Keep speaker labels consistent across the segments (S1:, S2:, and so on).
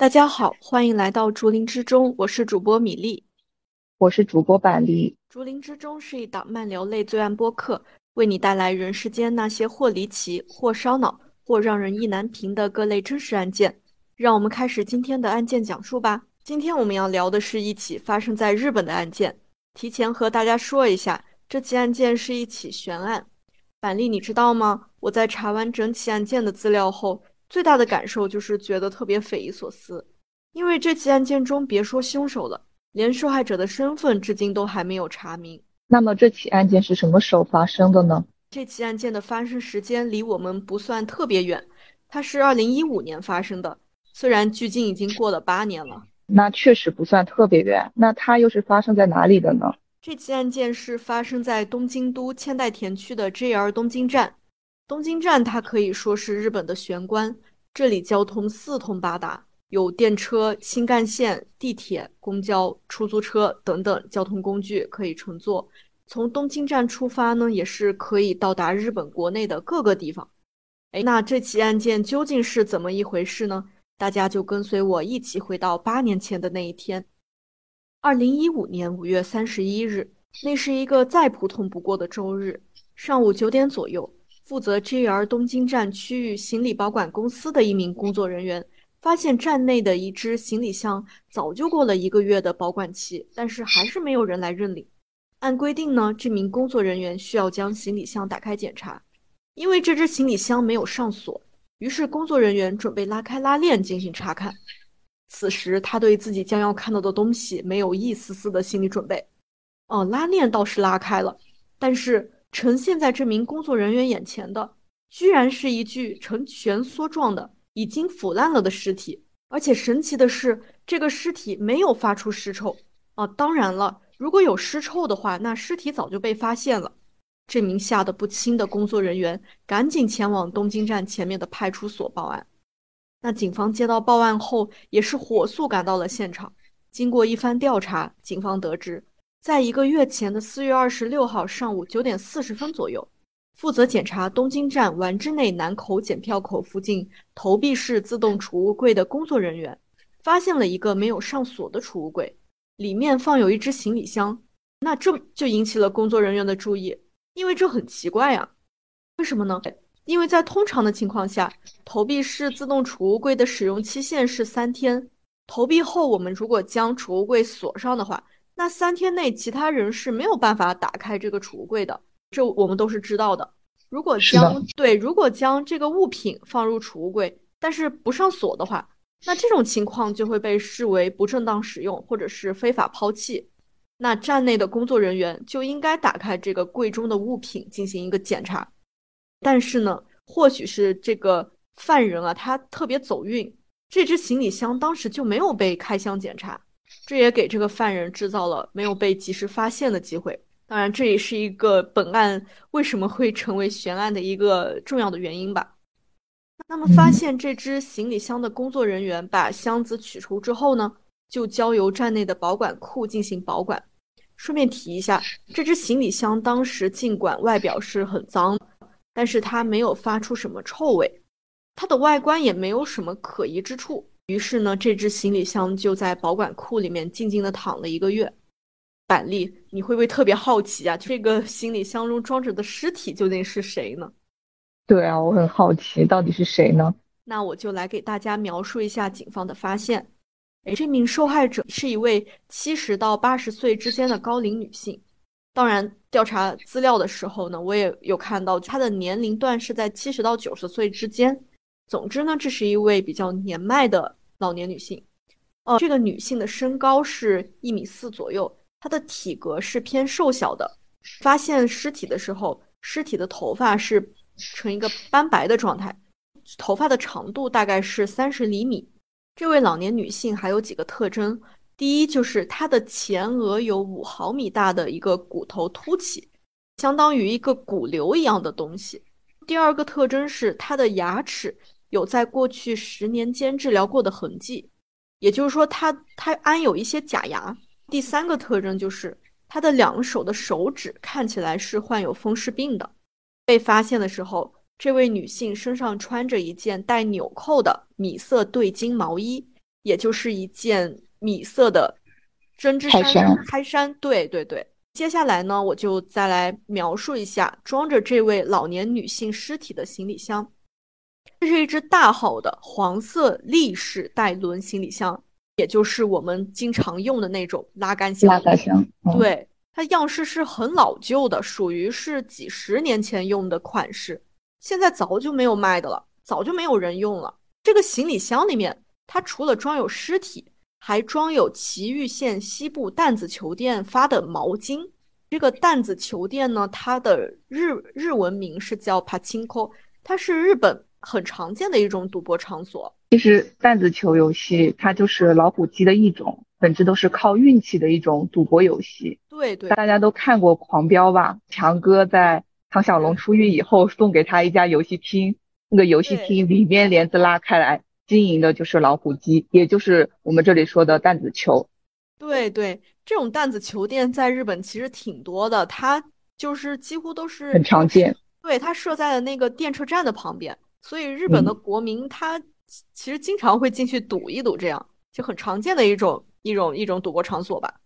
S1: 大家好，欢迎来到竹林之中，我是主播米粒，
S2: 我是主播板栗。
S1: 竹林之中是一档漫流类罪案播客，为你带来人世间那些或离奇、或烧脑、或让人意难平的各类真实案件。让我们开始今天的案件讲述吧。今天我们要聊的是一起发生在日本的案件。提前和大家说一下，这起案件是一起悬案。板栗，你知道吗？我在查完整起案件的资料后。最大的感受就是觉得特别匪夷所思，因为这起案件中，别说凶手了，连受害者的身份至今都还没有查明。
S2: 那么这起案件是什么时候发生的呢？
S1: 这起案件的发生时间离我们不算特别远，它是二零一五年发生的，虽然距今已经过了八年了。
S2: 那确实不算特别远。那它又是发生在哪里的呢？
S1: 这起案件是发生在东京都千代田区的 JR 东京站。东京站它可以说是日本的玄关，这里交通四通八达，有电车、新干线、地铁、公交、出租车等等交通工具可以乘坐。从东京站出发呢，也是可以到达日本国内的各个地方。哎，那这起案件究竟是怎么一回事呢？大家就跟随我一起回到八年前的那一天，二零一五年五月三十一日，那是一个再普通不过的周日，上午九点左右。负责 JR 东京站区域行李保管公司的一名工作人员发现站内的一只行李箱早就过了一个月的保管期，但是还是没有人来认领。按规定呢，这名工作人员需要将行李箱打开检查，因为这只行李箱没有上锁，于是工作人员准备拉开拉链进行查看。此时他对自己将要看到的东西没有一丝丝的心理准备。哦，拉链倒是拉开了，但是。呈现在这名工作人员眼前的，居然是一具呈蜷缩状的、已经腐烂了的尸体，而且神奇的是，这个尸体没有发出尸臭啊！当然了，如果有尸臭的话，那尸体早就被发现了。这名吓得不轻的工作人员赶紧前往东京站前面的派出所报案。那警方接到报案后，也是火速赶到了现场。经过一番调查，警方得知。在一个月前的四月二十六号上午九点四十分左右，负责检查东京站丸之内南口检票口附近投币式自动储物柜的工作人员，发现了一个没有上锁的储物柜，里面放有一只行李箱。那这就引起了工作人员的注意，因为这很奇怪呀。为什么呢？因为在通常的情况下，投币式自动储物柜的使用期限是三天，投币后我们如果将储物柜锁上的话。那三天内，其他人是没有办法打开这个储物柜的，这我们都是知道的。如果将对，如果将这个物品放入储物柜，但是不上锁的话，那这种情况就会被视为不正当使用或者是非法抛弃。那站内的工作人员就应该打开这个柜中的物品进行一个检查。但是呢，或许是这个犯人啊，他特别走运，这只行李箱当时就没有被开箱检查。这也给这个犯人制造了没有被及时发现的机会。当然，这也是一个本案为什么会成为悬案的一个重要的原因吧。那么，发现这只行李箱的工作人员把箱子取出之后呢，就交由站内的保管库进行保管。顺便提一下，这只行李箱当时尽管外表是很脏，但是它没有发出什么臭味，它的外观也没有什么可疑之处。于是呢，这只行李箱就在保管库里面静静的躺了一个月。板栗，你会不会特别好奇啊？这个行李箱中装着的尸体究竟是谁呢？
S2: 对啊，我很好奇，到底是谁呢？
S1: 那我就来给大家描述一下警方的发现。哎，这名受害者是一位七十到八十岁之间的高龄女性。当然，调查资料的时候呢，我也有看到她的年龄段是在七十到九十岁之间。总之呢，这是一位比较年迈的。老年女性，哦，这个女性的身高是一米四左右，她的体格是偏瘦小的。发现尸体的时候，尸体的头发是呈一个斑白的状态，头发的长度大概是三十厘米。这位老年女性还有几个特征，第一就是她的前额有五毫米大的一个骨头凸起，相当于一个骨瘤一样的东西。第二个特征是她的牙齿。有在过去十年间治疗过的痕迹，也就是说，他他安有一些假牙。第三个特征就是他的两手的手指看起来是患有风湿病的。被发现的时候，这位女性身上穿着一件带纽扣的米色对襟毛衣，也就是一件米色的针织
S2: 开衫。
S1: 开衫，对对对。接下来呢，我就再来描述一下装着这位老年女性尸体的行李箱。这是一只大号的黄色立式带轮行李箱，也就是我们经常用的那种拉杆箱。
S2: 拉杆箱，
S1: 对，它样式是很老旧的，属于是几十年前用的款式，现在早就没有卖的了，早就没有人用了。这个行李箱里面，它除了装有尸体，还装有岐玉县西部担子球店发的毛巾。这个担子球店呢，它的日日文名是叫 Pachinko，它是日本很常见的一种赌博场所。
S2: 其实弹子球游戏它就是老虎机的一种，本质都是靠运气的一种赌博游戏。
S1: 对对，
S2: 大家都看过《狂飙》吧？强哥在唐小龙出狱以后送给他一家游戏厅，那个游戏厅里面帘子拉开来。经营的就是老虎机，也就是我们这里说的弹子球。
S1: 对对，这种弹子球店在日本其实挺多的，它就是几乎都是
S2: 很常见。
S1: 对，它设在了那个电车站的旁边，所以日本的国民他其实经常会进去赌一赌，这样就很常见的一种一种一种赌博场所吧。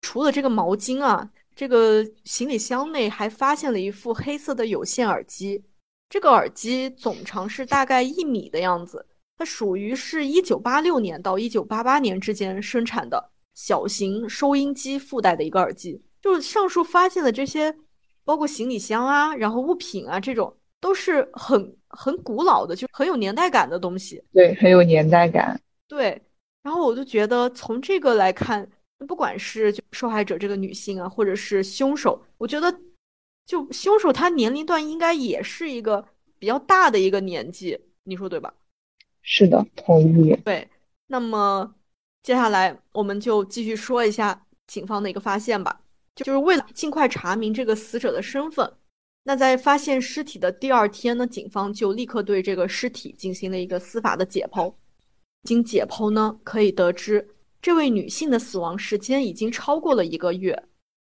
S1: 除了这个毛巾啊，这个行李箱内还发现了一副黑色的有线耳机，这个耳机总长是大概一米的样子。它属于是一九八六年到一九八八年之间生产的小型收音机附带的一个耳机。就是上述发现的这些，包括行李箱啊，然后物品啊，这种都是很很古老的，就很有年代感的东西。
S2: 对，很有年代感。
S1: 对，然后我就觉得从这个来看，不管是受害者这个女性啊，或者是凶手，我觉得就凶手他年龄段应该也是一个比较大的一个年纪，你说对吧？
S2: 是的，同意。
S1: 对，那么接下来我们就继续说一下警方的一个发现吧。就是为了尽快查明这个死者的身份，那在发现尸体的第二天呢，警方就立刻对这个尸体进行了一个司法的解剖。经解剖呢，可以得知这位女性的死亡时间已经超过了一个月，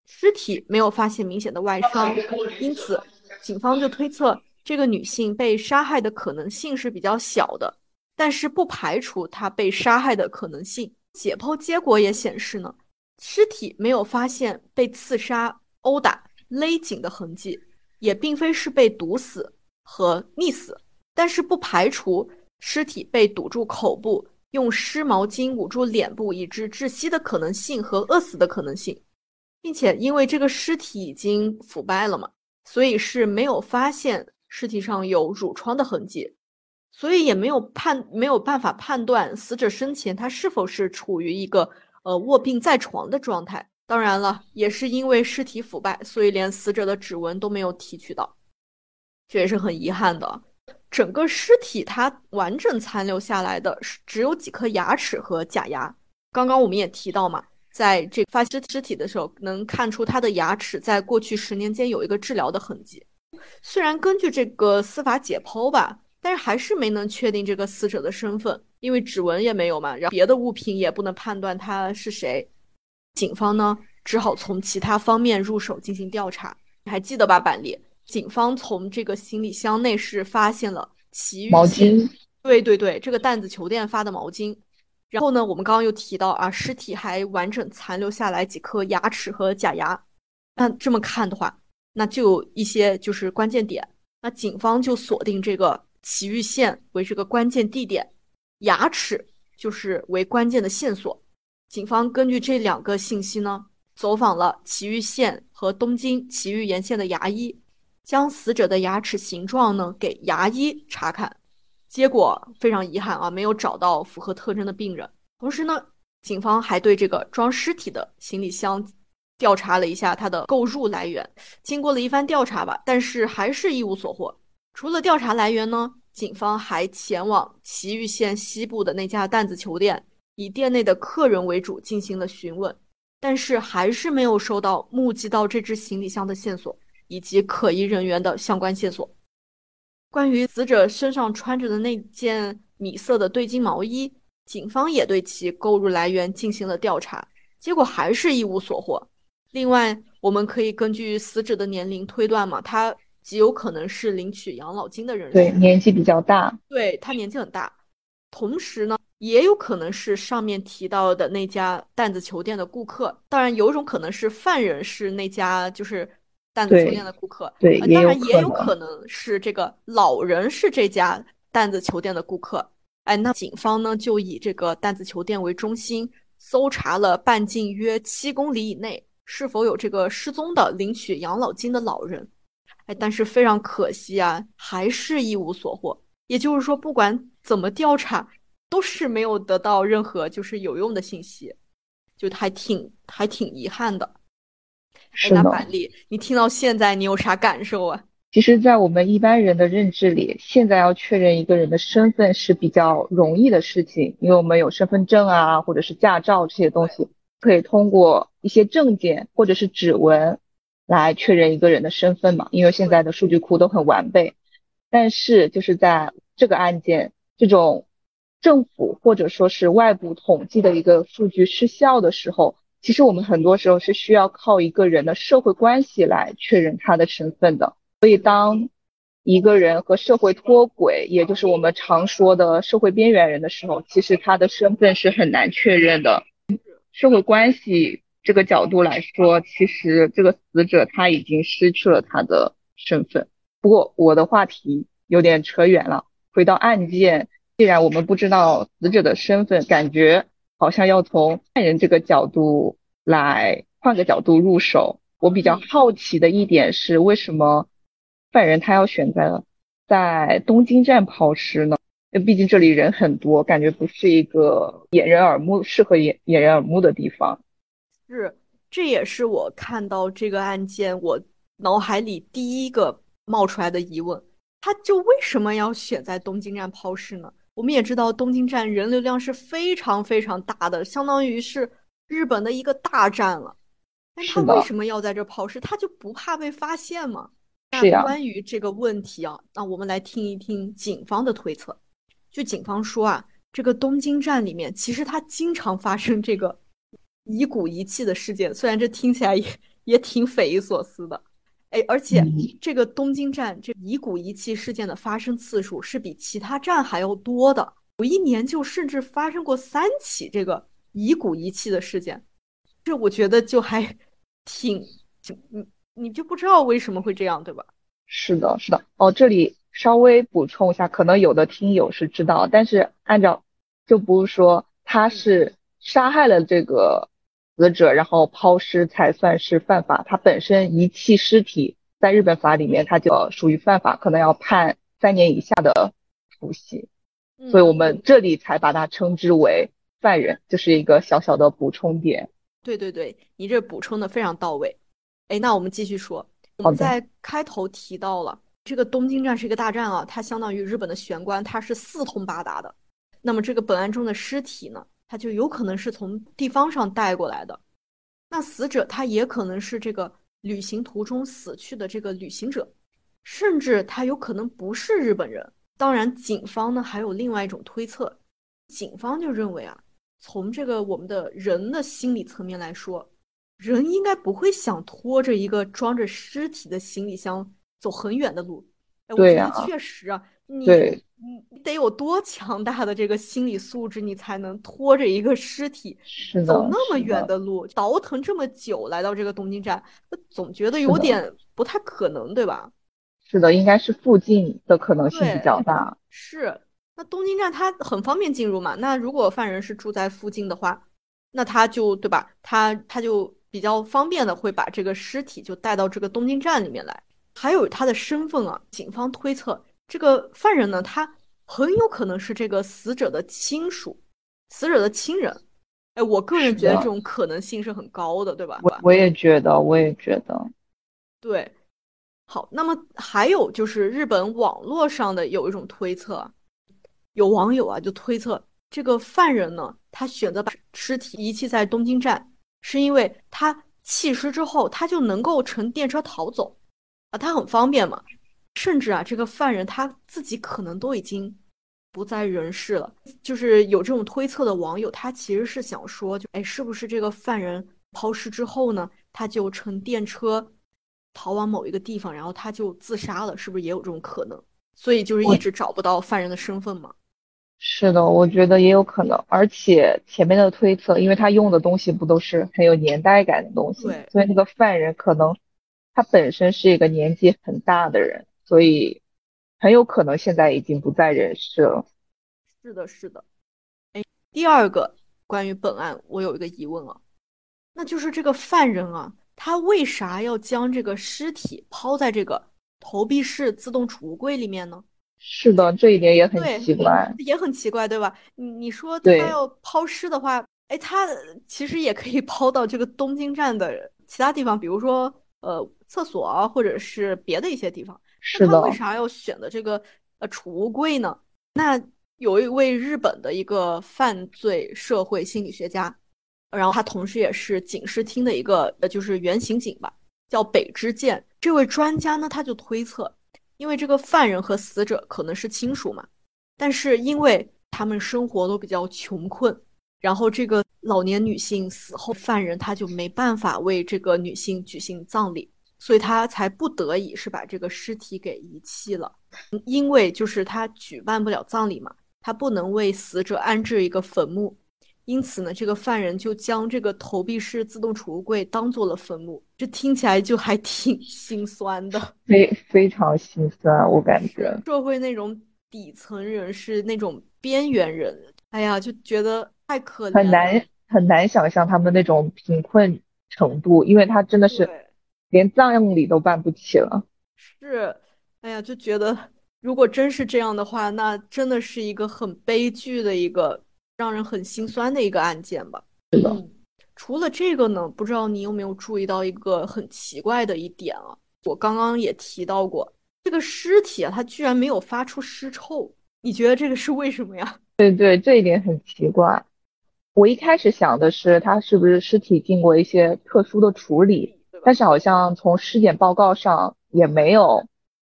S1: 尸体没有发现明显的外伤，因此警方就推测这个女性被杀害的可能性是比较小的。但是不排除她被杀害的可能性。解剖结果也显示呢，尸体没有发现被刺杀、殴打、勒紧的痕迹，也并非是被毒死和溺死。但是不排除尸体被堵住口部、用湿毛巾捂住脸部以致窒息的可能性和饿死的可能性，并且因为这个尸体已经腐败了嘛，所以是没有发现尸体上有褥疮的痕迹。所以也没有判没有办法判断死者生前他是否是处于一个呃卧病在床的状态。当然了，也是因为尸体腐败，所以连死者的指纹都没有提取到，这也是很遗憾的。整个尸体它完整残留下来的是只有几颗牙齿和假牙。刚刚我们也提到嘛，在这发现尸体的时候，能看出他的牙齿在过去十年间有一个治疗的痕迹。虽然根据这个司法解剖吧。但是还是没能确定这个死者的身份，因为指纹也没有嘛，然后别的物品也不能判断他是谁。警方呢，只好从其他方面入手进行调查。你还记得吧，板栗？警方从这个行李箱内是发现了奇遇
S2: 毛巾，
S1: 对对对，这个担子球店发的毛巾。然后呢，我们刚刚又提到啊，尸体还完整残留下来几颗牙齿和假牙。那这么看的话，那就有一些就是关键点。那警方就锁定这个。奇玉县为这个关键地点，牙齿就是为关键的线索。警方根据这两个信息呢，走访了埼玉县和东京埼玉沿线的牙医，将死者的牙齿形状呢给牙医查看，结果非常遗憾啊，没有找到符合特征的病人。同时呢，警方还对这个装尸体的行李箱调查了一下它的购入来源，经过了一番调查吧，但是还是一无所获。除了调查来源呢，警方还前往埼玉县西部的那家弹子球店，以店内的客人为主进行了询问，但是还是没有收到目击到这只行李箱的线索以及可疑人员的相关线索。关于死者身上穿着的那件米色的对襟毛衣，警方也对其购入来源进行了调查，结果还是一无所获。另外，我们可以根据死者的年龄推断嘛，他。极有可能是领取养老金的人，
S2: 对，年纪比较大，
S1: 对他年纪很大。同时呢，也有可能是上面提到的那家担子球店的顾客。当然，有一种可能是犯人是那家就是担子球店的顾客。
S2: 对，
S1: 当然也
S2: 有
S1: 可能是这个老人是这家担子球店的顾客。哎，那警方呢就以这个担子球店为中心，搜查了半径约七公里以内是否有这个失踪的领取养老金的老人。哎，但是非常可惜啊，还是一无所获。也就是说，不管怎么调查，都是没有得到任何就是有用的信息，就还挺还挺遗憾的。
S2: 是的。
S1: 那板栗，你听到现在你有啥感受啊？
S2: 其实，在我们一般人的认知里，现在要确认一个人的身份是比较容易的事情，因为我们有身份证啊，或者是驾照这些东西，可以通过一些证件或者是指纹。来确认一个人的身份嘛？因为现在的数据库都很完备，但是就是在这个案件，这种政府或者说是外部统计的一个数据失效的时候，其实我们很多时候是需要靠一个人的社会关系来确认他的身份的。所以，当一个人和社会脱轨，也就是我们常说的社会边缘人的时候，其实他的身份是很难确认的。社会关系。这个角度来说，其实这个死者他已经失去了他的身份。不过我的话题有点扯远了，回到案件，既然我们不知道死者的身份，感觉好像要从犯人这个角度来换个角度入手。我比较好奇的一点是，为什么犯人他要选择在东京站抛尸呢？因为毕竟这里人很多，感觉不是一个掩人耳目、适合掩掩人耳目的地方。
S1: 是，这也是我看到这个案件，我脑海里第一个冒出来的疑问。他就为什么要选在东京站抛尸呢？我们也知道东京站人流量是非常非常大的，相当于是日本的一个大站了。但他为什么要在这抛尸？他就不怕被发现吗？那关于这个问题啊，那我们来听一听警方的推测。就警方说啊，这个东京站里面其实它经常发生这个。遗骨遗弃的事件，虽然这听起来也也挺匪夷所思的，哎，而且这个东京站这遗骨遗弃事件的发生次数是比其他站还要多的，有一年就甚至发生过三起这个遗骨遗弃的事件，这我觉得就还挺，你你就不知道为什么会这样，对吧？
S2: 是的，是的，哦，这里稍微补充一下，可能有的听友是知道，但是按照就不是说他是杀害了这个。死者然后抛尸才算是犯法，他本身遗弃尸体，在日本法里面他就属于犯法，可能要判三年以下的徒刑，所以我们这里才把它称之为犯人，就是一个小小的补充点。
S1: 对对对，你这补充的非常到位。哎，那我们继续说，我们在开头提到了这个东京站是一个大站啊，它相当于日本的玄关，它是四通八达的。那么这个本案中的尸体呢？他就有可能是从地方上带过来的，那死者他也可能是这个旅行途中死去的这个旅行者，甚至他有可能不是日本人。当然，警方呢还有另外一种推测，警方就认为啊，从这个我们的人的心理层面来说，人应该不会想拖着一个装着尸体的行李箱走很远的路。哎，我觉得确实啊，你。你得有多强大的这个心理素质，你才能拖着一个尸体走那么远的路，倒腾这么久来到这个东京站？那总觉得有点不太可能，对吧？
S2: 是的，应该是附近的可能性比较大。
S1: 是，那东京站它很方便进入嘛？那如果犯人是住在附近的话，那他就对吧？他他就比较方便的会把这个尸体就带到这个东京站里面来。还有他的身份啊，警方推测。这个犯人呢，他很有可能是这个死者的亲属，死者的亲人。哎，我个人觉得这种可能性是很高的，对吧？
S2: 我我也觉得，我也觉得。
S1: 对，好，那么还有就是日本网络上的有一种推测，有网友啊就推测这个犯人呢，他选择把尸体遗弃在东京站，是因为他弃尸之后，他就能够乘电车逃走啊，他很方便嘛。甚至啊，这个犯人他自己可能都已经不在人世了。就是有这种推测的网友，他其实是想说，就哎，是不是这个犯人抛尸之后呢，他就乘电车逃往某一个地方，然后他就自杀了？是不是也有这种可能？所以就是一直找不到犯人的身份嘛？
S2: 是的，我觉得也有可能，而且前面的推测，因为他用的东西不都是很有年代感的东西，
S1: 对，
S2: 所以那个犯人可能他本身是一个年纪很大的人，所以很有可能现在已经不在人世了。
S1: 是的，是的。哎，第二个关于本案，我有一个疑问啊，那就是这个犯人啊，他为啥要将这个尸体抛在这个投币式自动储物柜里面呢？
S2: 是的，这一点也很奇怪，
S1: 也很奇怪，对吧？你你说
S2: 他
S1: 要抛尸的话，哎，他其实也可以抛到这个东京站的其他地方，比如说呃厕所啊，或者是别的一些地方。
S2: 是
S1: 的。为啥要选的这个呃储物柜呢？那有一位日本的一个犯罪社会心理学家，然后他同时也是警视厅的一个呃就是原刑警吧，叫北之健。这位专家呢，他就推测。因为这个犯人和死者可能是亲属嘛，但是因为他们生活都比较穷困，然后这个老年女性死后，犯人他就没办法为这个女性举行葬礼，所以他才不得已是把这个尸体给遗弃了。因为就是他举办不了葬礼嘛，他不能为死者安置一个坟墓。因此呢，这个犯人就将这个投币式自动储物柜当做了坟墓，这听起来就还挺 心酸的，
S2: 非非常心酸，我感觉
S1: 社会那种底层人士那种边缘人，哎呀，就觉得太可怜，
S2: 很难很难想象他们那种贫困程度，因为他真的是连葬礼都办不起了。
S1: 是，哎呀，就觉得如果真是这样的话，那真的是一个很悲剧的一个。让人很心酸的一个案件吧。
S2: 是的，
S1: 除了这个呢，不知道你有没有注意到一个很奇怪的一点啊？我刚刚也提到过，这个尸体啊，它居然没有发出尸臭。你觉得这个是为什么呀？
S2: 对对，这一点很奇怪。我一开始想的是，它是不是尸体经过一些特殊的处理？但是好像从尸检报告上也没有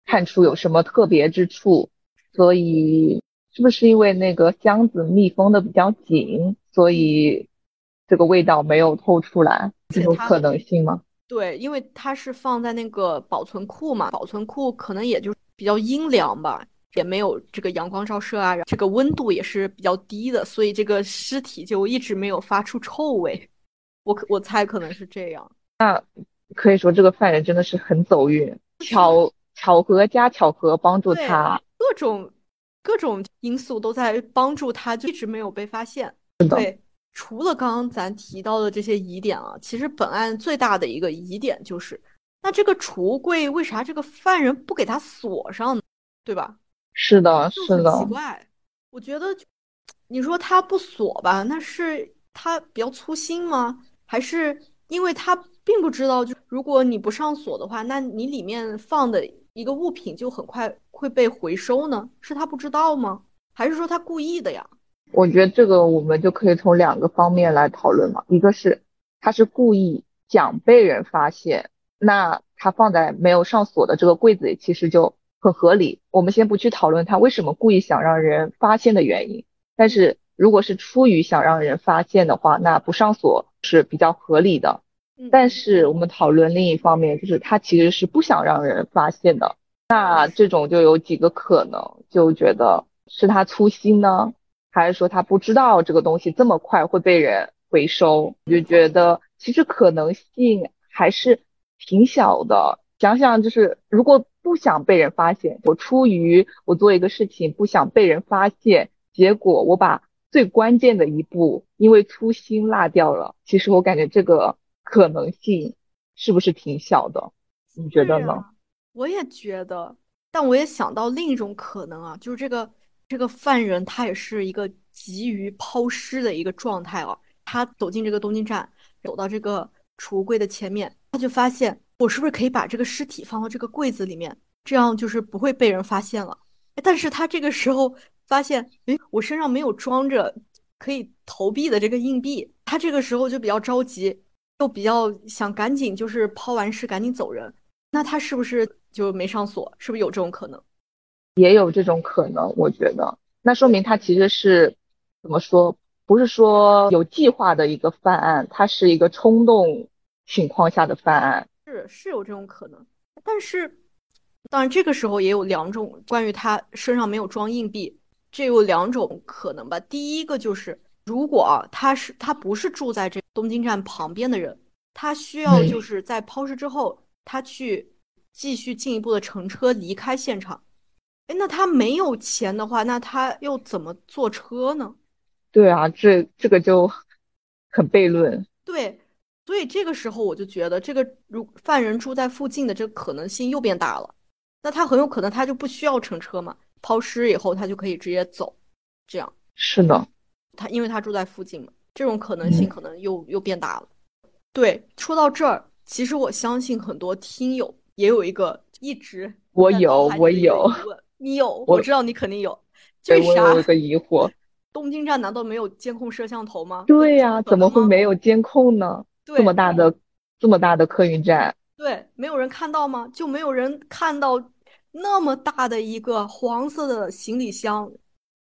S2: 看出有什么特别之处，所以。是不是因为那个箱子密封的比较紧，所以这个味道没有透出来？这种可能性吗？
S1: 对，因为它是放在那个保存库嘛，保存库可能也就比较阴凉吧，也没有这个阳光照射啊，这个温度也是比较低的，所以这个尸体就一直没有发出臭味。我我猜可能是这样。
S2: 那可以说这个犯人真的是很走运，巧巧合加巧合帮助他
S1: 各种。各种因素都在帮助他，就一直没有被发现。对，除了刚刚咱提到的这些疑点啊，其实本案最大的一个疑点就是，那这个储物柜为啥这个犯人不给他锁上呢？对吧？
S2: 是的，是的。
S1: 奇怪，我觉得，你说他不锁吧，那是他比较粗心吗？还是因为他并不知道，就如果你不上锁的话，那你里面放的。一个物品就很快会被回收呢？是他不知道吗？还是说他故意的呀？
S2: 我觉得这个我们就可以从两个方面来讨论嘛。一个是他是故意想被人发现，那他放在没有上锁的这个柜子里，其实就很合理。我们先不去讨论他为什么故意想让人发现的原因，但是如果是出于想让人发现的话，那不上锁是比较合理的。但是我们讨论另一方面，就是他其实是不想让人发现的。那这种就有几个可能，就觉得是他粗心呢，还是说他不知道这个东西这么快会被人回收？就觉得其实可能性还是挺小的。想想就是，如果不想被人发现，我出于我做一个事情不想被人发现，结果我把最关键的一步因为粗心落掉了。其实我感觉这个。可能性是不是挺小的？你觉得呢？
S1: 我也觉得，但我也想到另一种可能啊，就是这个这个犯人他也是一个急于抛尸的一个状态啊。他走进这个东京站，走到这个储物柜的前面，他就发现我是不是可以把这个尸体放到这个柜子里面，这样就是不会被人发现了。但是他这个时候发现，诶，我身上没有装着可以投币的这个硬币，他这个时候就比较着急。又比较想赶紧就是抛完尸赶紧走人，那他是不是就没上锁？是不是有这种可能？
S2: 也有这种可能，我觉得那说明他其实是怎么说？不是说有计划的一个犯案，他是一个冲动情况下的犯案。
S1: 是是有这种可能，但是当然这个时候也有两种关于他身上没有装硬币这有两种可能吧。第一个就是，如果他是他不是住在这东京站旁边的人，他需要就是在抛尸之后，他去继续进一步的乘车离开现场。哎，那他没有钱的话，那他又怎么坐车呢？
S2: 对啊，这这个就很悖论。
S1: 对，所以这个时候我就觉得，这个如犯人住在附近的这个可能性又变大了。那他很有可能他就不需要乘车嘛，抛尸以后他就可以直接走，这样。
S2: 是的，
S1: 他因为他住在附近嘛，这种可能性可能又又变大了。对，说到这儿，其实我相信很多听友也有一个一直
S2: 我有我有。
S1: 你有，我知道你肯定有。为啥？
S2: 我有个疑惑，
S1: 东京站难道没有监控摄像头吗？
S2: 对呀，怎么会没有监控呢？这么大的，这么大的客运站，
S1: 对，没有人看到吗？就没有人看到那么大的一个黄色的行李箱，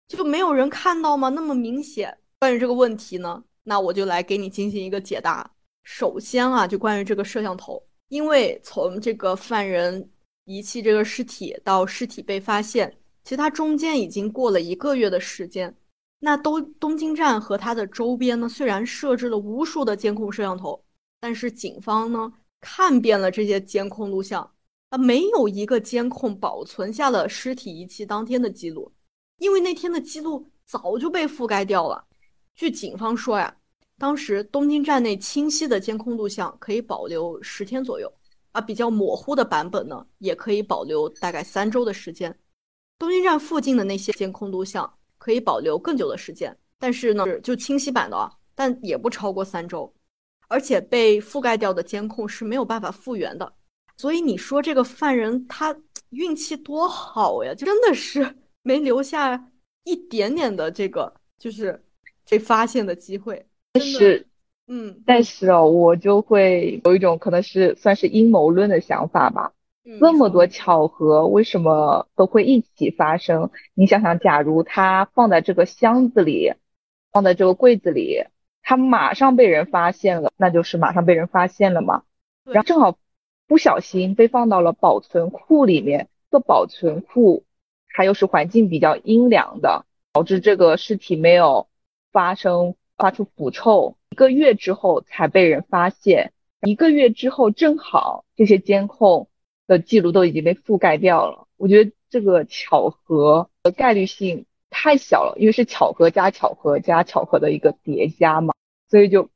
S1: 就没有人看到吗？那么明显。关于这个问题呢，那我就来给你进行一个解答。首先啊，就关于这个摄像头，因为从这个犯人。遗弃这个尸体到尸体被发现，其实它中间已经过了一个月的时间。那东东京站和它的周边呢，虽然设置了无数的监控摄像头，但是警方呢看遍了这些监控录像，啊，没有一个监控保存下了尸体遗弃当天的记录，因为那天的记录早就被覆盖掉了。据警方说呀，当时东京站内清晰的监控录像可以保留十天左右。啊，比较模糊的版本呢，也可以保留大概三周的时间。东京站附近的那些监控录像可以保留更久的时间，但是呢，就清晰版的啊，但也不超过三周。而且被覆盖掉的监控是没有办法复原的。所以你说这个犯人他运气多好呀，就真的是 没留下一点点的这个就是被发现的机会。
S2: 但是。
S1: 嗯，
S2: 但是哦，我就会有一种可能是算是阴谋论的想法吧。那么多巧合，为什么都会一起发生？你想想，假如它放在这个箱子里，放在这个柜子里，它马上被人发现了，那就是马上被人发现了嘛。然后正好不小心被放到了保存库里面，这保存库它又是环境比较阴凉的，导致这个尸体没有发生发出腐臭。一个月之后才被人发现，一个月之后正好这些监控的记录都已经被覆盖掉了。我觉得这个巧合的概率性太小了，因为是巧合加巧合加巧合的一个叠加嘛，所以就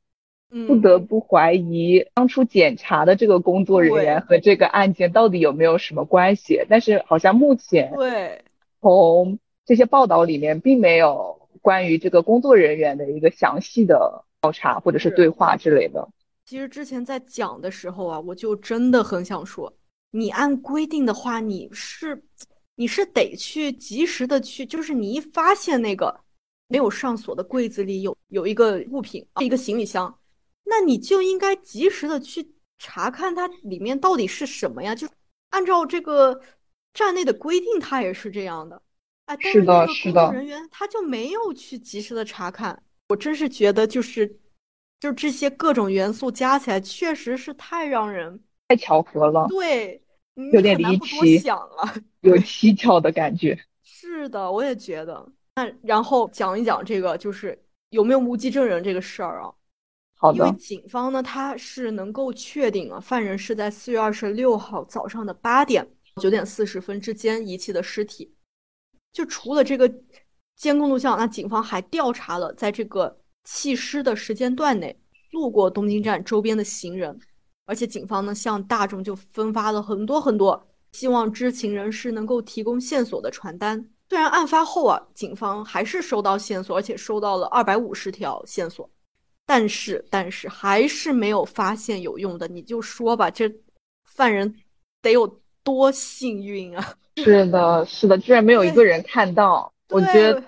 S2: 不得不怀疑当初检查的这个工作人员和这个案件到底有没有什么关系。但是好像目前
S1: 对
S2: 从这些报道里面并没有关于这个工作人员的一个详细的。调查或者是对话之类的。
S1: 其实之前在讲的时候啊，我就真的很想说，你按规定的话，你是你是得去及时的去，就是你一发现那个没有上锁的柜子里有有一个物品，一个行李箱，那你就应该及时的去查看它里面到底是什么呀？就按照这个站内的规定，它也是这样的。哎，但是那个工作人员他就没有去及时的查看。我真是觉得，就是，就这些各种元素加起来，确实是太让人
S2: 太巧合了。
S1: 对，
S2: 有点离奇，
S1: 想了，
S2: 有蹊跷的感觉。
S1: 是的，我也觉得。那然后讲一讲这个，就是有没有目击证人这个事儿啊？
S2: 好的。
S1: 因为警方呢，他是能够确定啊，犯人是在四月二十六号早上的八点九点四十分之间遗弃的尸体。就除了这个。监控录像，那警方还调查了在这个弃尸的时间段内路过东京站周边的行人，而且警方呢向大众就分发了很多很多希望知情人士能够提供线索的传单。虽然案发后啊，警方还是收到线索，而且收到了二百五十条线索，但是但是还是没有发现有用的。你就说吧，这犯人得有多幸运啊！
S2: 是的，是的，居然没有一个人看到。我觉得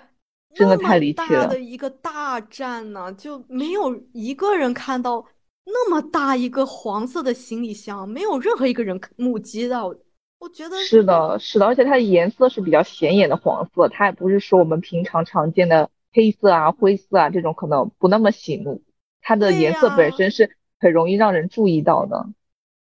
S2: 真的太离奇了。
S1: 大的一个大战呢，就没有一个人看到那么大一个黄色的行李箱，没有任何一个人目击到。我觉得
S2: 是的，是的，而且它的颜色是比较显眼的黄色，它也不是说我们平常常见的黑色啊、灰色啊这种可能不那么醒目，它的颜色本身是很容易让人注意到的。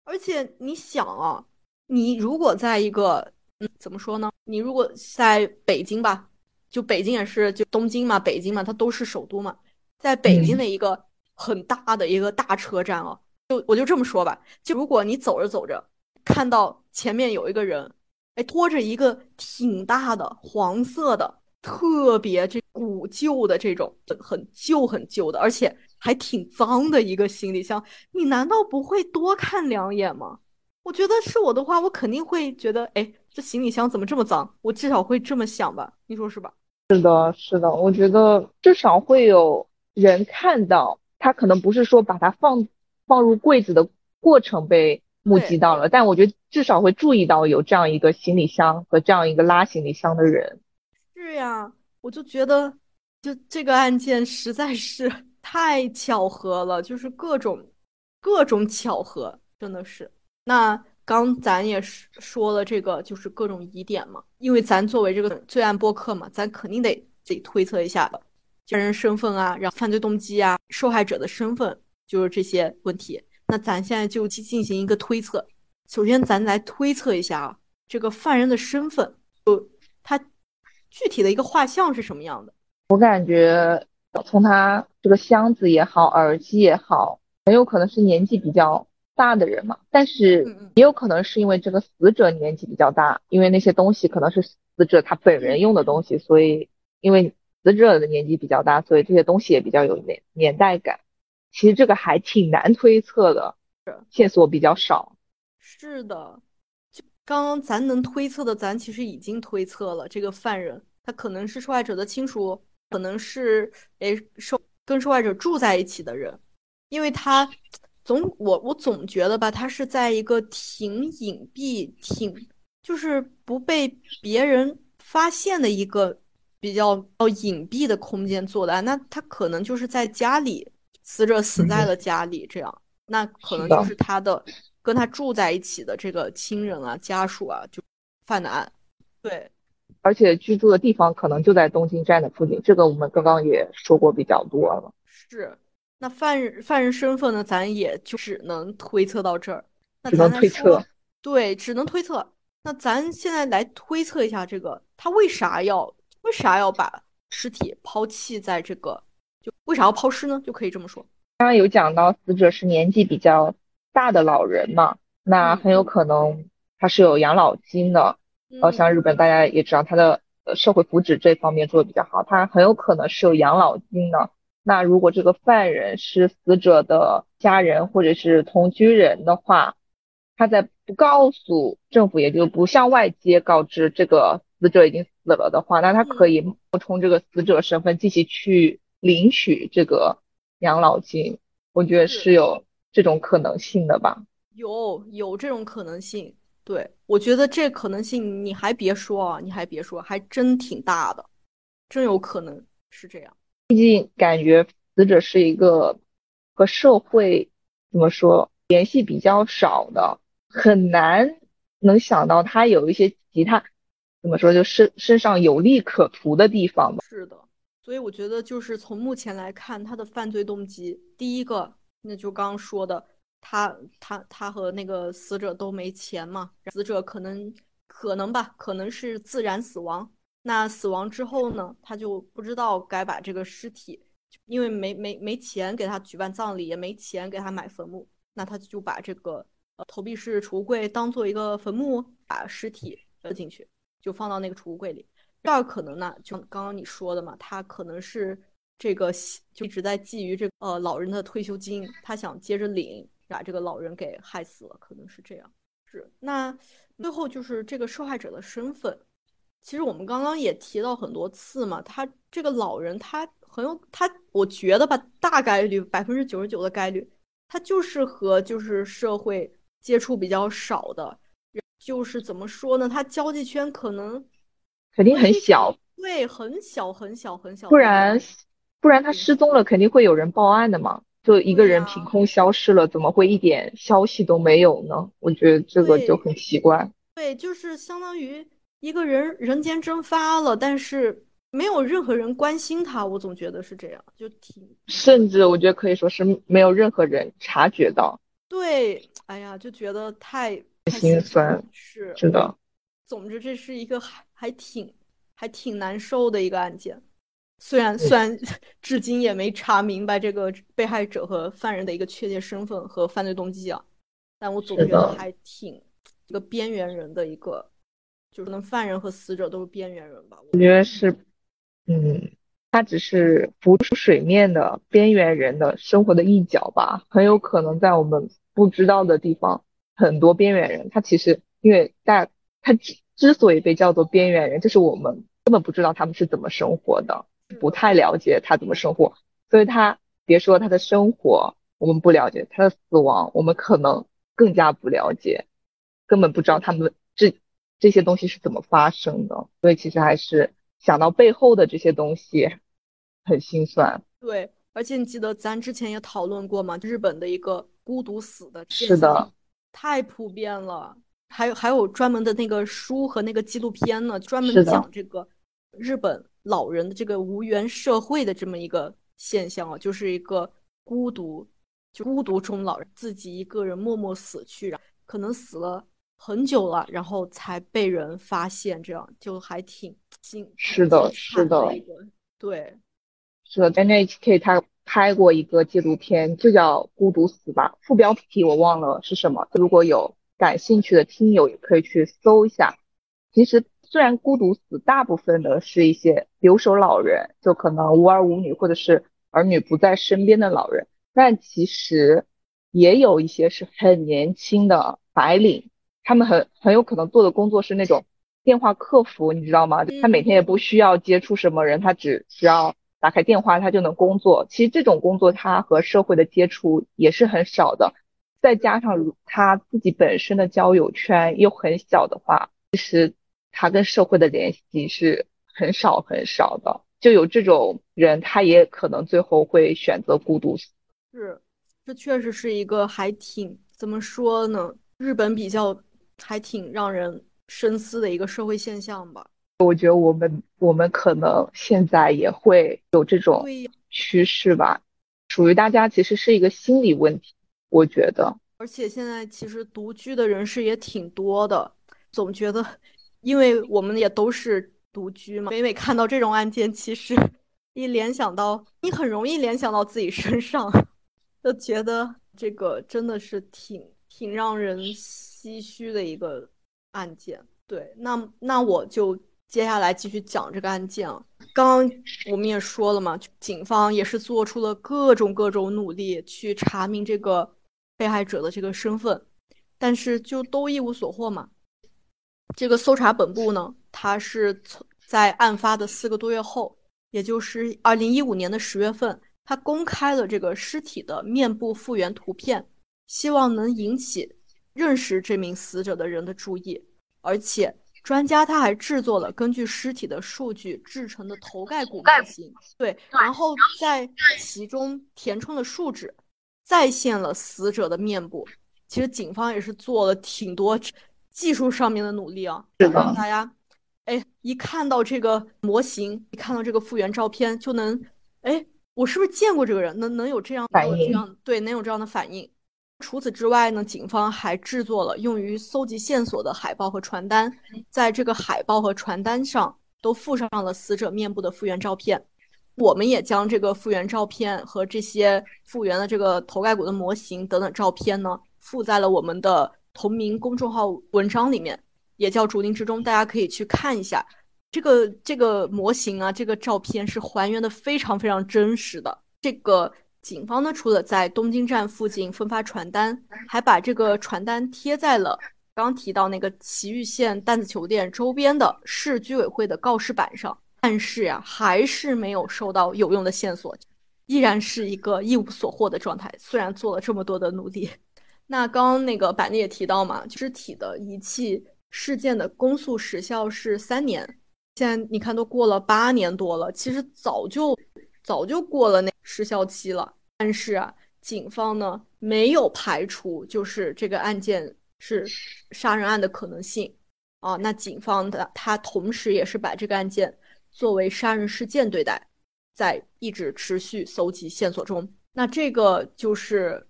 S1: 而且你想啊，你如果在一个嗯，怎么说呢？你如果在北京吧。就北京也是，就东京嘛，北京嘛，它都是首都嘛，在北京的一个很大的一个大车站哦，就我就这么说吧，就如果你走着走着，看到前面有一个人，哎，拖着一个挺大的黄色的。特别这古旧的这种很旧很旧的，而且还挺脏的一个行李箱，你难道不会多看两眼吗？我觉得是我的话，我肯定会觉得，哎，这行李箱怎么这么脏？我至少会这么想吧？你说是吧？
S2: 是的，是的，我觉得至少会有人看到，他可能不是说把它放放入柜子的过程被目击到了，但我觉得至少会注意到有这样一个行李箱和这样一个拉行李箱的人。
S1: 是呀，我就觉得，就这个案件实在是 太巧合了，就是各种各种巧合，真的是。那刚咱也说了这个，就是各种疑点嘛，因为咱作为这个罪案播客嘛，咱肯定得自己推测一下的，家人身份啊，然后犯罪动机啊，受害者的身份，就是这些问题。那咱现在就去进行一个推测。首先，咱来推测一下啊，这个犯人的身份，就他。具体的一个画像是什么样的？
S2: 我感觉从他这个箱子也好，耳机也好，很有可能是年纪比较大的人嘛。但是也有可能是因为这个死者年纪比较大，因为那些东西可能是死者他本人用的东西，所以因为死者的年纪比较大，所以这些东西也比较有年年代感。其实这个还挺难推测的，线索比较少。
S1: 是的。就刚刚咱能推测的，咱其实已经推测了。这个犯人他可能是受害者的亲属，可能是诶受跟受害者住在一起的人，因为他总我我总觉得吧，他是在一个挺隐蔽、挺就是不被别人发现的一个比较隐蔽的空间做的案。那他可能就是在家里，死者死在了家里，这样，那可能就是他的。跟他住在一起的这个亲人啊、家属啊，就犯的案，对，
S2: 而且居住的地方可能就在东京站的附近，这个我们刚刚也说过比较多了。
S1: 是，那犯人犯人身份呢，咱也就只能推测到这儿，
S2: 只能推测，
S1: 对，只能推测。那咱现在来推测一下，这个他为啥要为啥要把尸体抛弃在这个，就为啥要抛尸呢？就可以这么说。
S2: 刚刚有讲到死者是年纪比较。大的老人嘛，那很有可能他是有养老金的，呃，像日本大家也知道他的社会福祉这方面做的比较好，他很有可能是有养老金的。那如果这个犯人是死者的家人或者是同居人的话，他在不告诉政府，也就不向外界告知这个死者已经死了的话，那他可以冒充这个死者身份继续去领取这个养老金。我觉得是有。这种可能性的吧，
S1: 有有这种可能性，对我觉得这可能性你还别说啊，你还别说，还真挺大的，真有可能是这样。
S2: 毕竟感觉死者是一个和社会怎么说联系比较少的，很难能想到他有一些其他怎么说就身身上有利可图的地方吧。
S1: 是的，所以我觉得就是从目前来看，他的犯罪动机，第一个。那就刚刚说的，他他他和那个死者都没钱嘛，死者可能可能吧，可能是自然死亡。那死亡之后呢，他就不知道该把这个尸体，因为没没没钱给他举办葬礼，也没钱给他买坟墓，那他就把这个呃投币式储物柜当做一个坟墓，把尸体扔进去，就放到那个储物柜里。第二可能呢，就刚刚你说的嘛，他可能是。这个就一直在觊觎这呃老人的退休金，他想接着领，把这个老人给害死了，可能是这样。是那最后就是这个受害者的身份，其实我们刚刚也提到很多次嘛，他这个老人他很有他，我觉得吧，大概率百分之九十九的概率，他就是和就是社会接触比较少的，就是怎么说呢，他交际圈可能
S2: 肯定很小，
S1: 对，很小很小很小，
S2: 不然。不然他失踪了，肯定会有人报案的嘛。就一个人凭空消失了，怎么会一点消息都没有呢？我觉得这个就很奇怪。
S1: 对，就是相当于一个人人间蒸发了，但是没有任何人关心他。我总觉得是这样，就挺
S2: 甚至我觉得可以说是没有任何人察觉到。
S1: 对，哎呀，就觉得太
S2: 心酸。
S1: 是
S2: 是的。
S1: 总之，这是一个还还挺还挺难受的一个案件。虽然虽然 至今也没查明白这个被害者和犯人的一个确切身份和犯罪动机啊，但我总觉得还挺一个边缘人的一个，就可能犯人和死者都是边缘人吧。
S2: 我觉得是，嗯，他只是浮出水面的边缘人的生活的一角吧。很有可能在我们不知道的地方，很多边缘人，他其实因为大他之之所以被叫做边缘人，就是我们根本不知道他们是怎么生活的。不太了解他怎么生活，所以他别说他的生活，我们不了解他的死亡，我们可能更加不了解，根本不知道他们这这些东西是怎么发生的。所以其实还是想到背后的这些东西，很心酸。
S1: 对，而且你记得咱之前也讨论过嘛？日本的一个孤独死的
S2: 是的，
S1: 太普遍了。还有还有专门的那个书和那个纪录片呢，专门讲这个日本。老人的这个无缘社会的这么一个现象啊，就是一个孤独，就孤独终老人自己一个人默默死去，可能死了很久了，然后才被人发现，这样就还挺惊
S2: 是的，是的，
S1: 对，
S2: 是的，NHK 他拍过一个纪录片，就叫《孤独死》吧，副标题我忘了是什么，如果有感兴趣的听友也可以去搜一下，其实。虽然孤独死大部分的是一些留守老人，就可能无儿无女或者是儿女不在身边的老人，但其实也有一些是很年轻的白领，他们很很有可能做的工作是那种电话客服，你知道吗？他每天也不需要接触什么人，他只需要打开电话，他就能工作。其实这种工作他和社会的接触也是很少的，再加上他自己本身的交友圈又很小的话，其实。他跟社会的联系是很少很少的，就有这种人，他也可能最后会选择孤独死。
S1: 是，这确实是一个还挺怎么说呢？日本比较还挺让人深思的一个社会现象吧。
S2: 我觉得我们我们可能现在也会有这种趋势吧，属于大家其实是一个心理问题，我觉得。
S1: 而且现在其实独居的人士也挺多的，总觉得。因为我们也都是独居嘛，每每看到这种案件，其实一联想到你，很容易联想到自己身上，就觉得这个真的是挺挺让人唏嘘的一个案件。对，那那我就接下来继续讲这个案件啊。刚刚我们也说了嘛，警方也是做出了各种各种努力去查明这个被害者的这个身份，但是就都一无所获嘛。这个搜查本部呢，他是从在案发的四个多月后，也就是二零一五年的十月份，他公开了这个尸体的面部复原图片，希望能引起认识这名死者的人的注意。而且，专家他还制作了根据尸体的数据制成的头盖骨模型，对，然后在其中填充了树脂，再现了死者的面部。其实，警方也是做了挺多。技术上面的努力啊，让大家，哎，一看到这个模型，一看到这个复原照片，就能，哎，我是不是见过这个人？能能有这样
S2: 反应？
S1: 对，能有这样的反应。除此之外呢，警方还制作了用于搜集线索的海报和传单，在这个海报和传单上都附上了死者面部的复原照片。我们也将这个复原照片和这些复原的这个头盖骨的模型等等照片呢，附在了我们的。同名公众号文章里面也叫“竹林之中”，大家可以去看一下这个这个模型啊，这个照片是还原的非常非常真实的。这个警方呢，除了在东京站附近分发传单，还把这个传单贴在了刚提到那个埼玉县弹子球店周边的市居委会的告示板上。但是呀，还是没有收到有用的线索，依然是一个一无所获的状态。虽然做了这么多的努力。那刚刚那个板栗也提到嘛，尸体的仪器事件的公诉时效是三年，现在你看都过了八年多了，其实早就早就过了那时效期了。但是啊，警方呢没有排除就是这个案件是杀人案的可能性啊。那警方的他同时也是把这个案件作为杀人事件对待，在一直持续搜集线索中。那这个就是。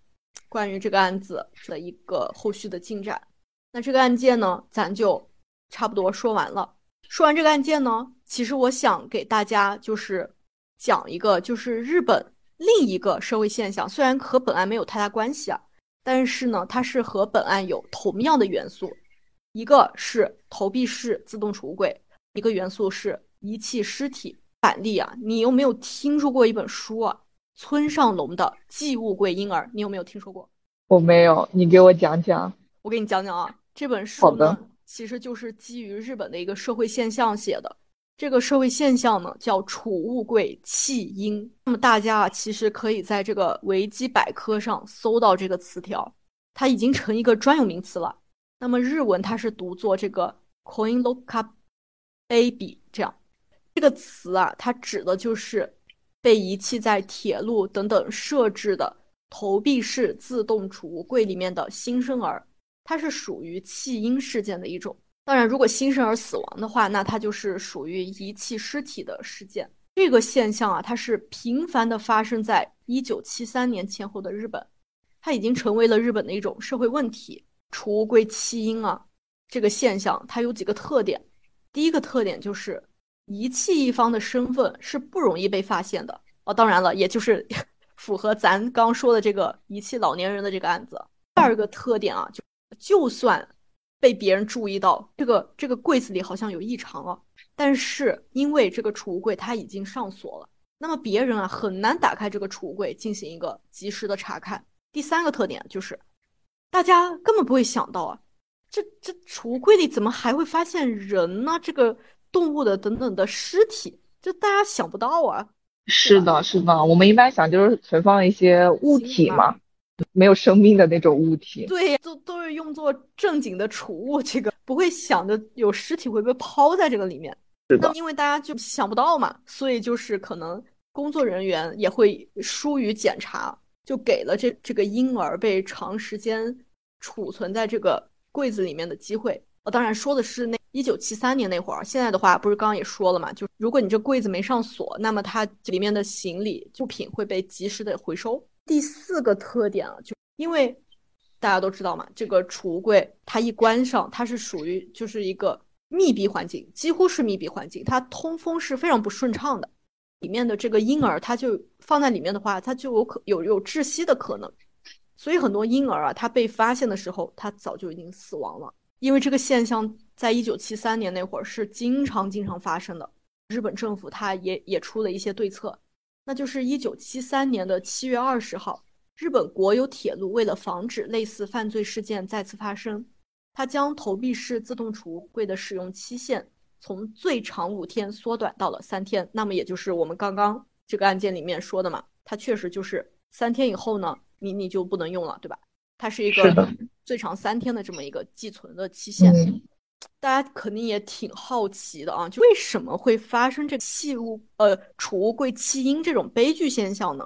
S1: 关于这个案子的一个后续的进展，那这个案件呢，咱就差不多说完了。说完这个案件呢，其实我想给大家就是讲一个，就是日本另一个社会现象，虽然和本案没有太大关系啊，但是呢，它是和本案有同样的元素，一个是投币式自动储物柜，一个元素是遗弃尸体。板栗啊，你有没有听说过一本书啊？村上龙的《寄物柜婴儿》，你有没有听说过？
S2: 我没有，你给我讲讲。
S1: 我给你讲讲啊，这本书呢，其实就是基于日本的一个社会现象写的。这个社会现象呢，叫储物柜弃婴。那么大家啊，其实可以在这个维基百科上搜到这个词条，它已经成一个专有名词了。那么日文它是读作这个 coin lockup baby 这样。这个词啊，它指的就是被遗弃在铁路等等设置的投币式自动储物柜里面的新生儿，它是属于弃婴事件的一种。当然，如果新生儿死亡的话，那它就是属于遗弃尸体的事件。这个现象啊，它是频繁的发生在一九七三年前后的日本，它已经成为了日本的一种社会问题。储物柜弃婴啊，这个现象它有几个特点，第一个特点就是。遗弃一方的身份是不容易被发现的哦，当然了，也就是 符合咱刚说的这个遗弃老年人的这个案子。第二个特点啊，就就算被别人注意到这个这个柜子里好像有异常了，但是因为这个储物柜它已经上锁了，那么别人啊很难打开这个储物柜进行一个及时的查看。第三个特点就是，大家根本不会想到啊，这这储物柜里怎么还会发现人呢？这个。动物的等等的尸体，这大家想不到啊。
S2: 是的，是的，我们一般想就是存放一些物体嘛，没有生命的那种物体。
S1: 对，都都是用作正经的储物，这个不会想着有尸体会被抛在这个里面。
S2: 是的，
S1: 因为大家就想不到嘛，所以就是可能工作人员也会疏于检查，就给了这这个婴儿被长时间储存在这个柜子里面的机会。我当然说的是那。一九七三年那会儿，现在的话不是刚刚也说了嘛？就如果你这柜子没上锁，那么它里面的行李物品会被及时的回收。第四个特点啊，就因为大家都知道嘛，这个储物柜它一关上，它是属于就是一个密闭环境，几乎是密闭环境，它通风是非常不顺畅的。里面的这个婴儿，它就放在里面的话，它就有可有有窒息的可能。所以很多婴儿啊，他被发现的时候，他早就已经死亡了。因为这个现象在一九七三年那会儿是经常经常发生的，日本政府它也也出了一些对策，那就是一九七三年的七月二十号，日本国有铁路为了防止类似犯罪事件再次发生，它将投币式自动储物柜的使用期限从最长五天缩短到了三天，那么也就是我们刚刚这个案件里面说的嘛，它确实就是三天以后呢，你你就不能用了，对吧？它是一个最长三天的这么一个寄存的期限，大家肯定也挺好奇的啊，就为什么会发生这弃物呃储物柜弃婴这种悲剧现象呢？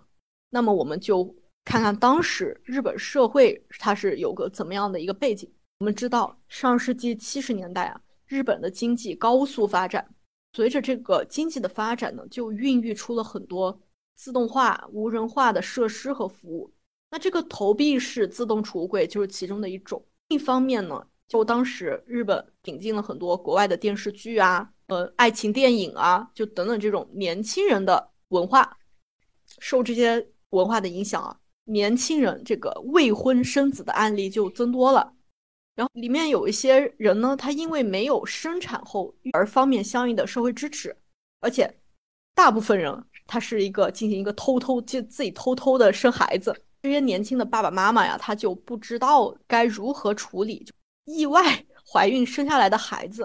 S1: 那么我们就看看当时日本社会它是有个怎么样的一个背景。我们知道上世纪七十年代啊，日本的经济高速发展，随着这个经济的发展呢，就孕育出了很多自动化、无人化的设施和服务。那这个投币式自动储物柜就是其中的一种。一方面呢，就当时日本引进了很多国外的电视剧啊，呃，爱情电影啊，就等等这种年轻人的文化，受这些文化的影响啊，年轻人这个未婚生子的案例就增多了。然后里面有一些人呢，他因为没有生产后育儿方面相应的社会支持，而且大部分人他是一个进行一个偷偷就自己偷偷的生孩子。这些年轻的爸爸妈妈呀，他就不知道该如何处理意外 怀孕生下来的孩子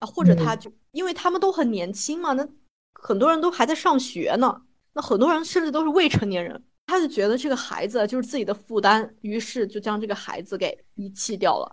S1: 啊，或者他就因为他们都很年轻嘛，那很多人都还在上学呢，那很多人甚至都是未成年人，他就觉得这个孩子就是自己的负担，于是就将这个孩子给遗弃掉了。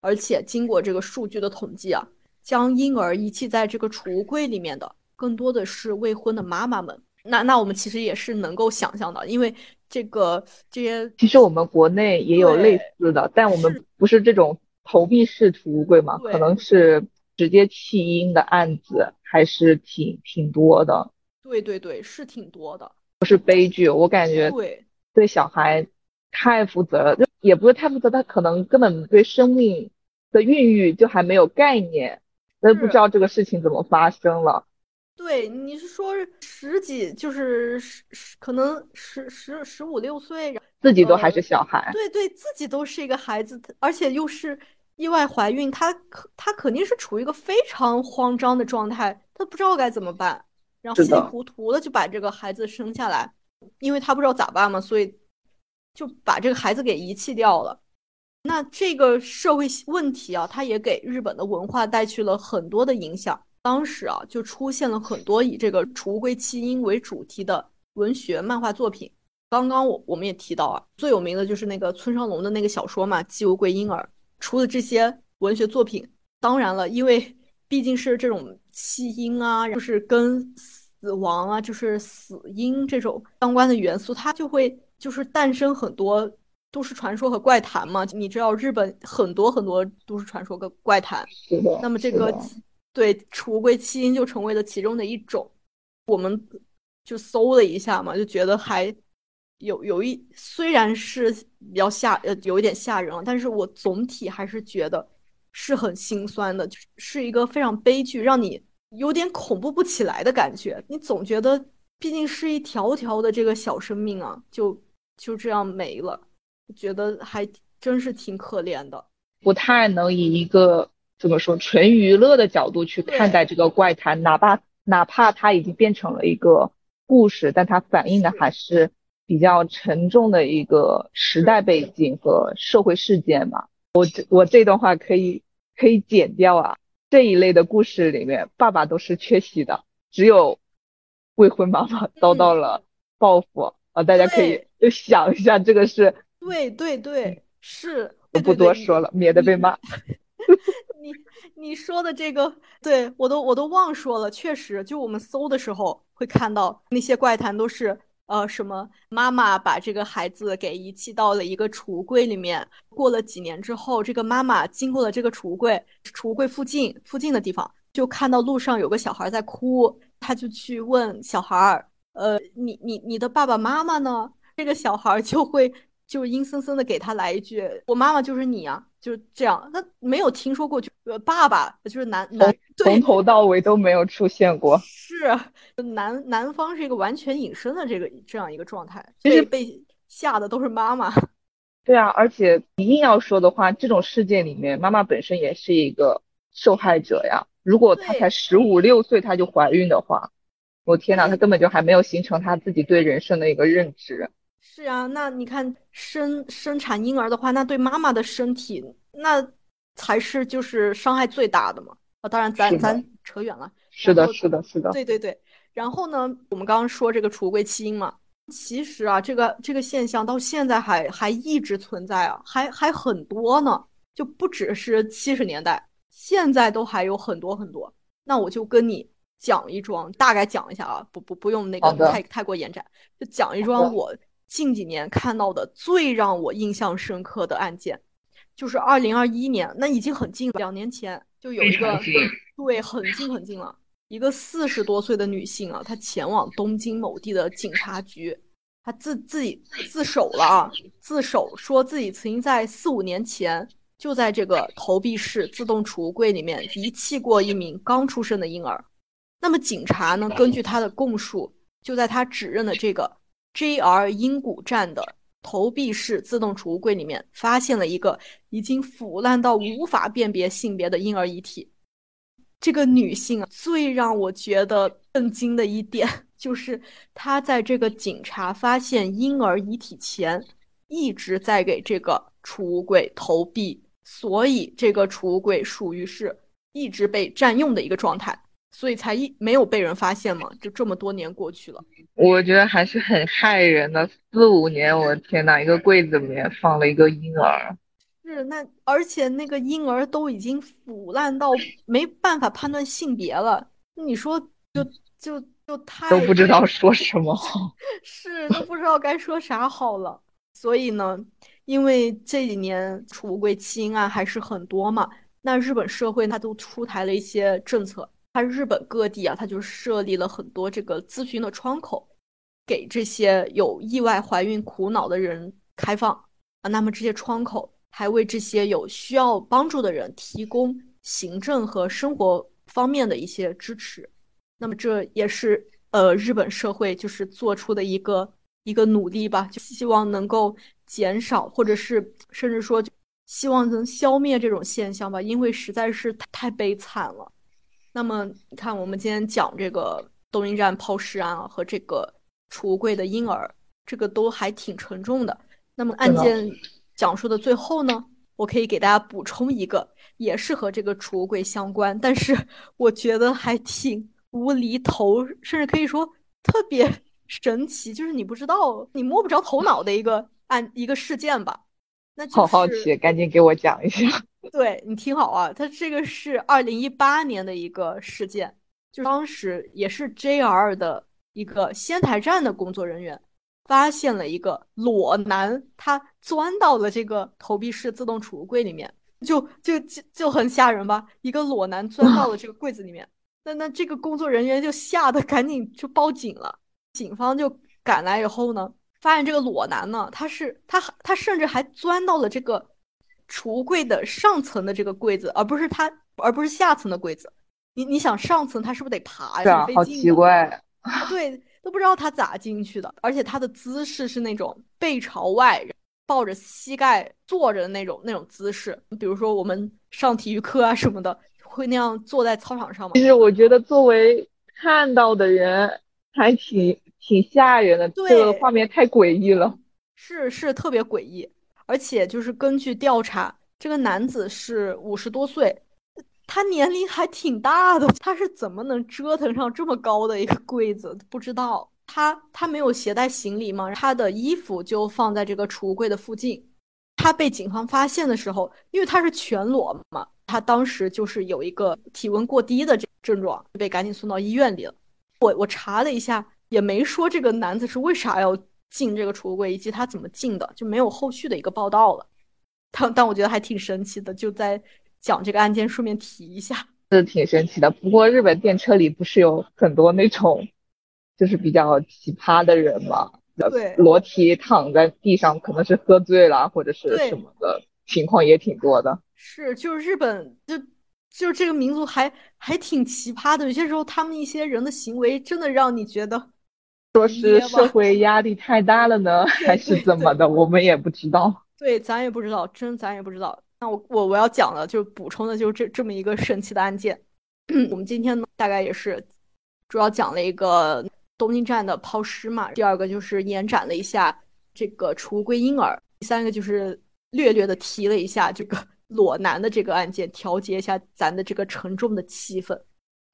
S1: 而且经过这个数据的统计啊，将婴儿遗弃在这个储物柜里面的，更多的是未婚的妈妈们。那那我们其实也是能够想象的，因为这个这些，
S2: 其实我们国内也有类似的，但我们不是这种投币式储物柜嘛，可能是直接弃婴的案子还是挺挺多的。
S1: 对对对，是挺多的，
S2: 不是悲剧。我感觉
S1: 对
S2: 对小孩太负责了，就也不是太负责，他可能根本对生命的孕育就还没有概念，那不知道这个事情怎么发生了。
S1: 对，你是说十几，就是十十，可能十十十五六岁，
S2: 自己都还是小孩，
S1: 对对，自己都是一个孩子，而且又是意外怀孕，她可她肯定是处于一个非常慌张的状态，她不知道该怎么办，然后稀里糊涂的就把这个孩子生下来，因为她不知道咋办嘛，所以就把这个孩子给遗弃掉了。那这个社会问题啊，它也给日本的文化带去了很多的影响。当时啊，就出现了很多以这个储物柜弃婴为主题的文学漫画作品。刚刚我我们也提到啊，最有名的就是那个村上龙的那个小说嘛，《寄物柜婴儿》。除了这些文学作品，当然了，因为毕竟是这种弃婴啊，就是跟死亡啊，就是死婴这种相关的元素，它就会就是诞生很多都市传说和怪谈嘛。你知道日本很多很多都市传说跟怪谈，那么这个。对，储物柜弃婴就成为了其中的一种，我们就搜了一下嘛，就觉得还有有一虽然是比较吓呃有一点吓人了，但是我总体还是觉得是很心酸的，就是一个非常悲剧，让你有点恐怖不起来的感觉。你总觉得毕竟是一条条的这个小生命啊，就就这样没了，觉得还真是挺可怜的，
S2: 不太能以一个。怎么说？纯娱乐的角度去看待这个怪谈，哪怕哪怕它已经变成了一个故事，但它反映的还是比较沉重的一个时代背景和社会事件嘛。我这我这段话可以可以剪掉啊。这一类的故事里面，爸爸都是缺席的，只有未婚妈妈遭到了报复啊。大家可以就想一下，这个是
S1: 对对对，是
S2: 我不多说了，免得被骂。
S1: 你你说的这个，对我都我都忘说了。确实，就我们搜的时候会看到那些怪谈，都是呃什么妈妈把这个孩子给遗弃到了一个储物柜里面。过了几年之后，这个妈妈经过了这个储物柜，储物柜附近附近的地方，就看到路上有个小孩在哭，他就去问小孩儿，呃，你你你的爸爸妈妈呢？这个小孩就会就阴森森的给他来一句，我妈妈就是你啊。就是这样，他没有听说过，就爸爸就是男男，
S2: 从头到尾都没有出现过。
S1: 是 男男方是一个完全隐身的这个这样一个状态，其实被吓的都是妈妈。
S2: 对啊，而且你硬要说的话，这种事件里面，妈妈本身也是一个受害者呀。如果她才十五六岁，她就怀孕的话，我天呐，她根本就还没有形成她自己对人生的一个认知。
S1: 是啊，那你看生生产婴儿的话，那对妈妈的身体那才是就是伤害最大的嘛。啊，当然咱咱扯远了。
S2: 是的，是的，是的。
S1: 对对对。然后呢，我们刚刚说这个橱柜弃婴嘛，其实啊，这个这个现象到现在还还一直存在啊，还还很多呢，就不只是七十年代，现在都还有很多很多。那我就跟你讲一桩，大概讲一下啊，不不不用那个太太过延展，就讲一桩我。近几年看到的最让我印象深刻的案件，就是二零二一年，那已经很近了。两年前就有一个，对，很近很近了。一个四十多岁的女性啊，她前往东京某地的警察局，她自自己自首了啊，自首说自己曾经在四五年前就在这个投币式自动储物柜里面遗弃过一名刚出生的婴儿。那么警察呢，根据她的供述，就在她指认的这个。JR 英谷站的投币式自动储物柜里面，发现了一个已经腐烂到无法辨别性别的婴儿遗体。这个女性啊，最让我觉得震惊的一点，就是她在这个警察发现婴儿遗体前，一直在给这个储物柜投币，所以这个储物柜属于是一直被占用的一个状态。所以才一没有被人发现嘛？就这么多年过去了，
S2: 我觉得还是很害人的。四五年，我的天呐，一个柜子里面放了一个婴儿。
S1: 是那，而且那个婴儿都已经腐烂到没办法判断性别了。你说，就就就太
S2: 都不知道说什么好，
S1: 是都不知道该说啥好了。所以呢，因为这几年储物柜弃婴案还是很多嘛，那日本社会它都出台了一些政策。它日本各地啊，它就设立了很多这个咨询的窗口，给这些有意外怀孕苦恼的人开放啊。那么这些窗口还为这些有需要帮助的人提供行政和生活方面的一些支持。那么这也是呃日本社会就是做出的一个一个努力吧，就希望能够减少，或者是甚至说希望能消灭这种现象吧，因为实在是太悲惨了。那么你看，我们今天讲这个东京站抛尸案啊和这个储物柜的婴儿，这个都还挺沉重的。那么案件讲述的最后呢，我可以给大家补充一个，也是和这个储物柜相关，但是 我觉得还挺无厘头，甚至可以说特别 神奇，就是你不知道、你摸不着头脑的一个案一个事件吧？那
S2: 好好奇，赶紧给我讲一下。
S1: 对你听好啊，它这个是二零一八年的一个事件，就当时也是 JR 的一个仙台站的工作人员发现了一个裸男，他钻到了这个投币式自动储物柜里面，就就就就很吓人吧？一个裸男钻到了这个柜子里面，那那这个工作人员就吓得赶紧就报警了，警方就赶来以后呢，发现这个裸男呢，他是他他甚至还钻到了这个。储物柜的上层的这个柜子，而不是它，而不是下层的柜子。你你想上层，它是不是得爬
S2: 呀？好奇怪。
S1: 对，都不知道他咋进去的。而且他的姿势是那种背朝外，抱着膝盖坐着的那种那种姿势。比如说我们上体育课啊什么的，会那样坐在操场上吗？
S2: 其实我觉得作为看到的人，还挺挺吓人的。这个画面太诡异了。
S1: 是是，特别诡异。而且就是根据调查，这个男子是五十多岁，他年龄还挺大的。他是怎么能折腾上这么高的一个柜子？不知道。他他没有携带行李吗？他的衣服就放在这个储物柜的附近。他被警方发现的时候，因为他是全裸嘛，他当时就是有一个体温过低的这症状，被赶紧送到医院里了。我我查了一下，也没说这个男子是为啥要。进这个储物柜以及他怎么进的，就没有后续的一个报道了。但但我觉得还挺神奇的，就在讲这个案件，顺便提一下，
S2: 是挺神奇的。不过日本电车里不是有很多那种，就是比较奇葩的人嘛？
S1: 对，
S2: 裸体躺在地上，可能是喝醉了或者是什么的情况也挺多的。
S1: 是，就是日本就就是这个民族还还挺奇葩的，有些时候他们一些人的行为真的让你觉得。
S2: 说是社会压力太大了呢，还是怎么的？我们也不知道。
S1: 对，咱也不知道，真咱也不知道。那我我我要讲的，就是补充的，就是这这么一个神奇的案件。我们今天呢，大概也是主要讲了一个东京站的抛尸嘛，第二个就是延展了一下这个储物柜婴儿，第三个就是略略的提了一下这个裸男的这个案件，调节一下咱的这个沉重的气氛。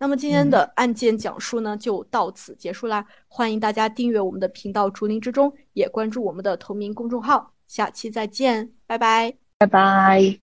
S1: 那么今天的案件讲述呢，就到此结束啦。欢迎大家订阅我们的频道“竹林之中”，也关注我们的同名公众号。下期再见，拜拜，
S2: 拜拜。